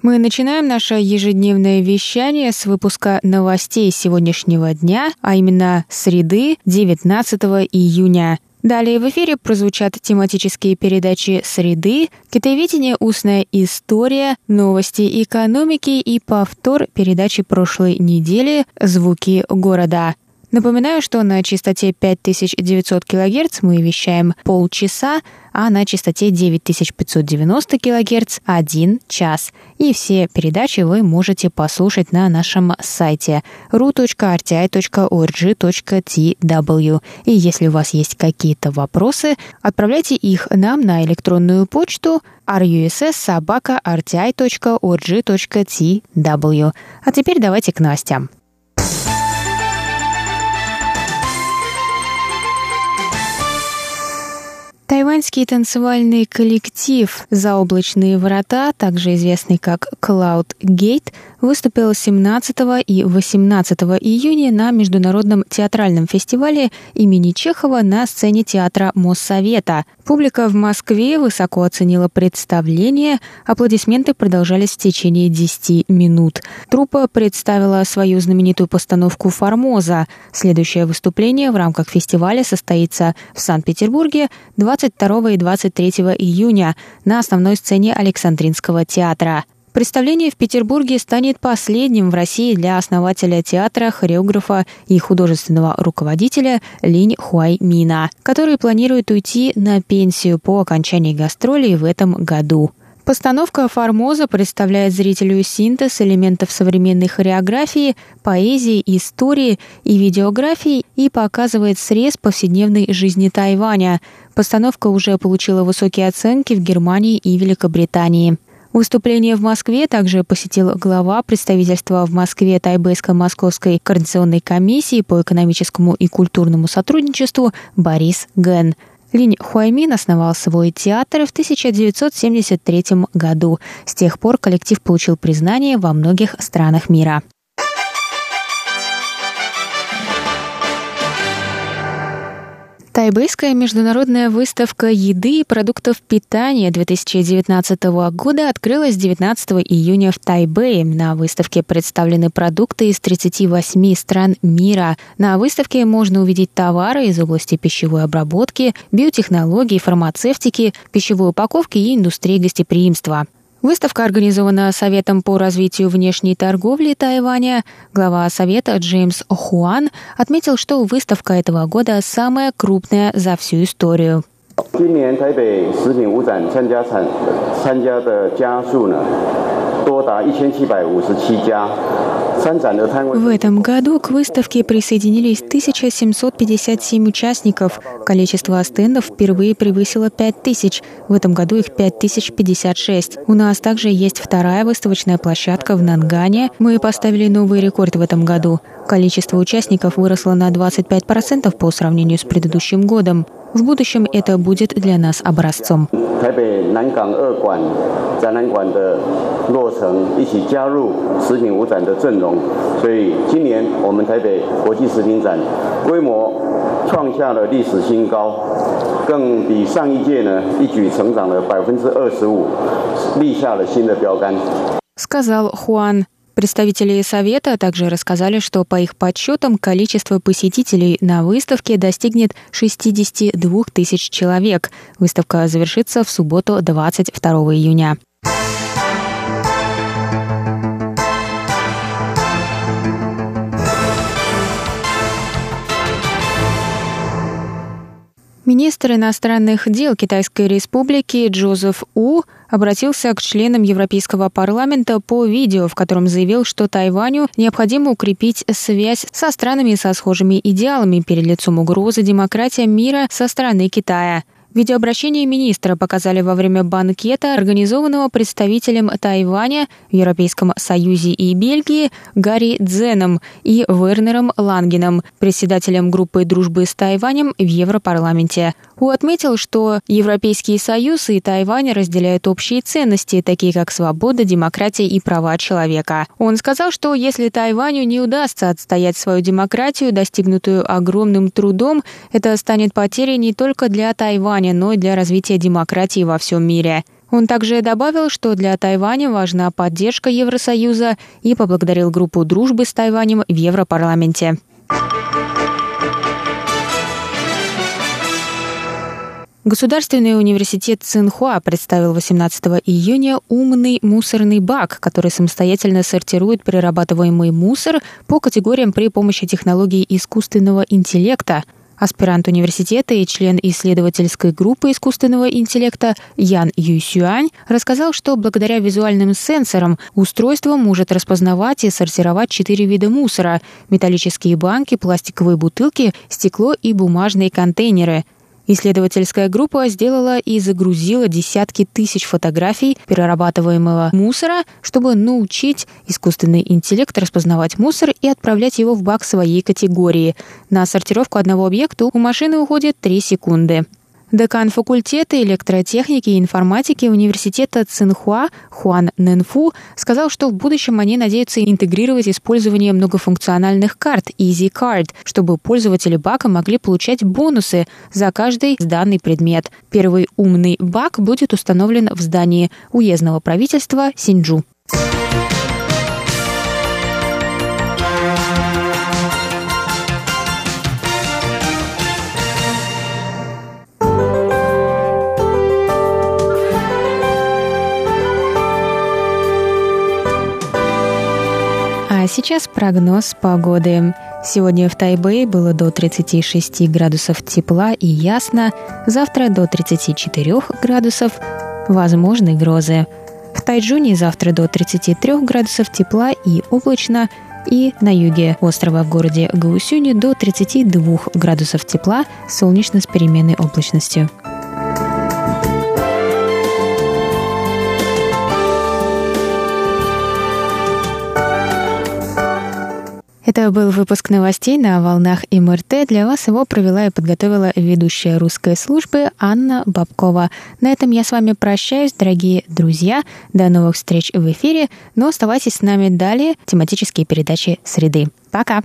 Мы начинаем наше ежедневное вещание с выпуска новостей сегодняшнего дня, а именно среды 19 июня. Далее в эфире прозвучат тематические передачи «Среды», «Китайвидение. Устная история», «Новости экономики» и повтор передачи прошлой недели «Звуки города». Напоминаю, что на частоте 5900 кГц мы вещаем полчаса, а на частоте 9590 кГц – один час. И все передачи вы можете послушать на нашем сайте ru.rti.org.tw. И если у вас есть какие-то вопросы, отправляйте их нам на электронную почту russ.rti.org.tw. А теперь давайте к новостям. Тайваньский танцевальный коллектив «Заоблачные врата», также известный как Cloud Gate, выступил 17 и 18 июня на Международном театральном фестивале имени Чехова на сцене театра Моссовета. Публика в Москве высоко оценила представление, аплодисменты продолжались в течение 10 минут. Труппа представила свою знаменитую постановку «Формоза». Следующее выступление в рамках фестиваля состоится в Санкт-Петербурге 22 и 23 июня на основной сцене Александринского театра. Представление в Петербурге станет последним в России для основателя театра, хореографа и художественного руководителя Линь Хуаймина, который планирует уйти на пенсию по окончании гастролей в этом году. Постановка «Формоза» представляет зрителю синтез элементов современной хореографии, поэзии, истории и видеографии и показывает срез повседневной жизни Тайваня. Постановка уже получила высокие оценки в Германии и Великобритании. Выступление в Москве также посетил глава представительства в Москве Тайбэйско-Московской координационной комиссии по экономическому и культурному сотрудничеству Борис Ген. Линь Хуаймин основал свой театр в 1973 году. С тех пор коллектив получил признание во многих странах мира. Тайбэйская международная выставка еды и продуктов питания 2019 года открылась 19 июня в Тайбэе. На выставке представлены продукты из 38 стран мира. На выставке можно увидеть товары из области пищевой обработки, биотехнологий, фармацевтики, пищевой упаковки и индустрии гостеприимства. Выставка организована Советом по развитию внешней торговли Тайваня. Глава Совета Джеймс Хуан отметил, что выставка этого года самая крупная за всю историю. 今年台北食品五展参加参参加的家数呢，多达一千七百五十七家。 В этом году к выставке присоединились 1757 участников. Количество стендов впервые превысило 5000. В этом году их 5056. У нас также есть вторая выставочная площадка в Нангане. Мы поставили новый рекорд в этом году. Количество участников выросло на 25% по сравнению с предыдущим годом. В будущем это будет для нас образцом. Э э э Сказал Хуан. Представители Совета также рассказали, что по их подсчетам количество посетителей на выставке достигнет 62 тысяч человек. Выставка завершится в субботу 22 июня. Министр иностранных дел Китайской Республики Джозеф У обратился к членам Европейского парламента по видео, в котором заявил, что Тайваню необходимо укрепить связь со странами со схожими идеалами перед лицом угрозы демократии мира со стороны Китая. Видеообращение министра показали во время банкета, организованного представителем Тайваня в Европейском Союзе и Бельгии Гарри Дзеном и Вернером Лангеном, председателем группы дружбы с Тайванем в Европарламенте. У отметил, что Европейский Союз и Тайвань разделяют общие ценности, такие как свобода, демократия и права человека. Он сказал, что если Тайваню не удастся отстоять свою демократию, достигнутую огромным трудом, это станет потерей не только для Тайваня, но и для развития демократии во всем мире. Он также добавил, что для Тайваня важна поддержка Евросоюза и поблагодарил группу дружбы с Тайванем в Европарламенте. Государственный университет Цинхуа представил 18 июня умный мусорный бак, который самостоятельно сортирует перерабатываемый мусор по категориям при помощи технологий искусственного интеллекта – Аспирант университета и член исследовательской группы искусственного интеллекта Ян Юсюань рассказал, что благодаря визуальным сенсорам устройство может распознавать и сортировать четыре вида мусора – металлические банки, пластиковые бутылки, стекло и бумажные контейнеры – Исследовательская группа сделала и загрузила десятки тысяч фотографий перерабатываемого мусора, чтобы научить искусственный интеллект распознавать мусор и отправлять его в бак своей категории. На сортировку одного объекта у машины уходит 3 секунды. Декан факультета электротехники и информатики университета Цинхуа Хуан Нэнфу сказал, что в будущем они надеются интегрировать использование многофункциональных карт Easy Card, чтобы пользователи бака могли получать бонусы за каждый сданный предмет. Первый умный бак будет установлен в здании уездного правительства Синджу. Сейчас прогноз погоды. Сегодня в Тайбэе было до 36 градусов тепла и ясно, завтра до 34 градусов, возможны грозы. В Тайджуне завтра до 33 градусов тепла и облачно, и на юге острова в городе Гаусюни до 32 градусов тепла, солнечно с переменной облачностью. Это был выпуск новостей на волнах МРТ. Для вас его провела и подготовила ведущая русской службы Анна Бабкова. На этом я с вами прощаюсь, дорогие друзья. До новых встреч в эфире. Но оставайтесь с нами далее. Тематические передачи «Среды». Пока!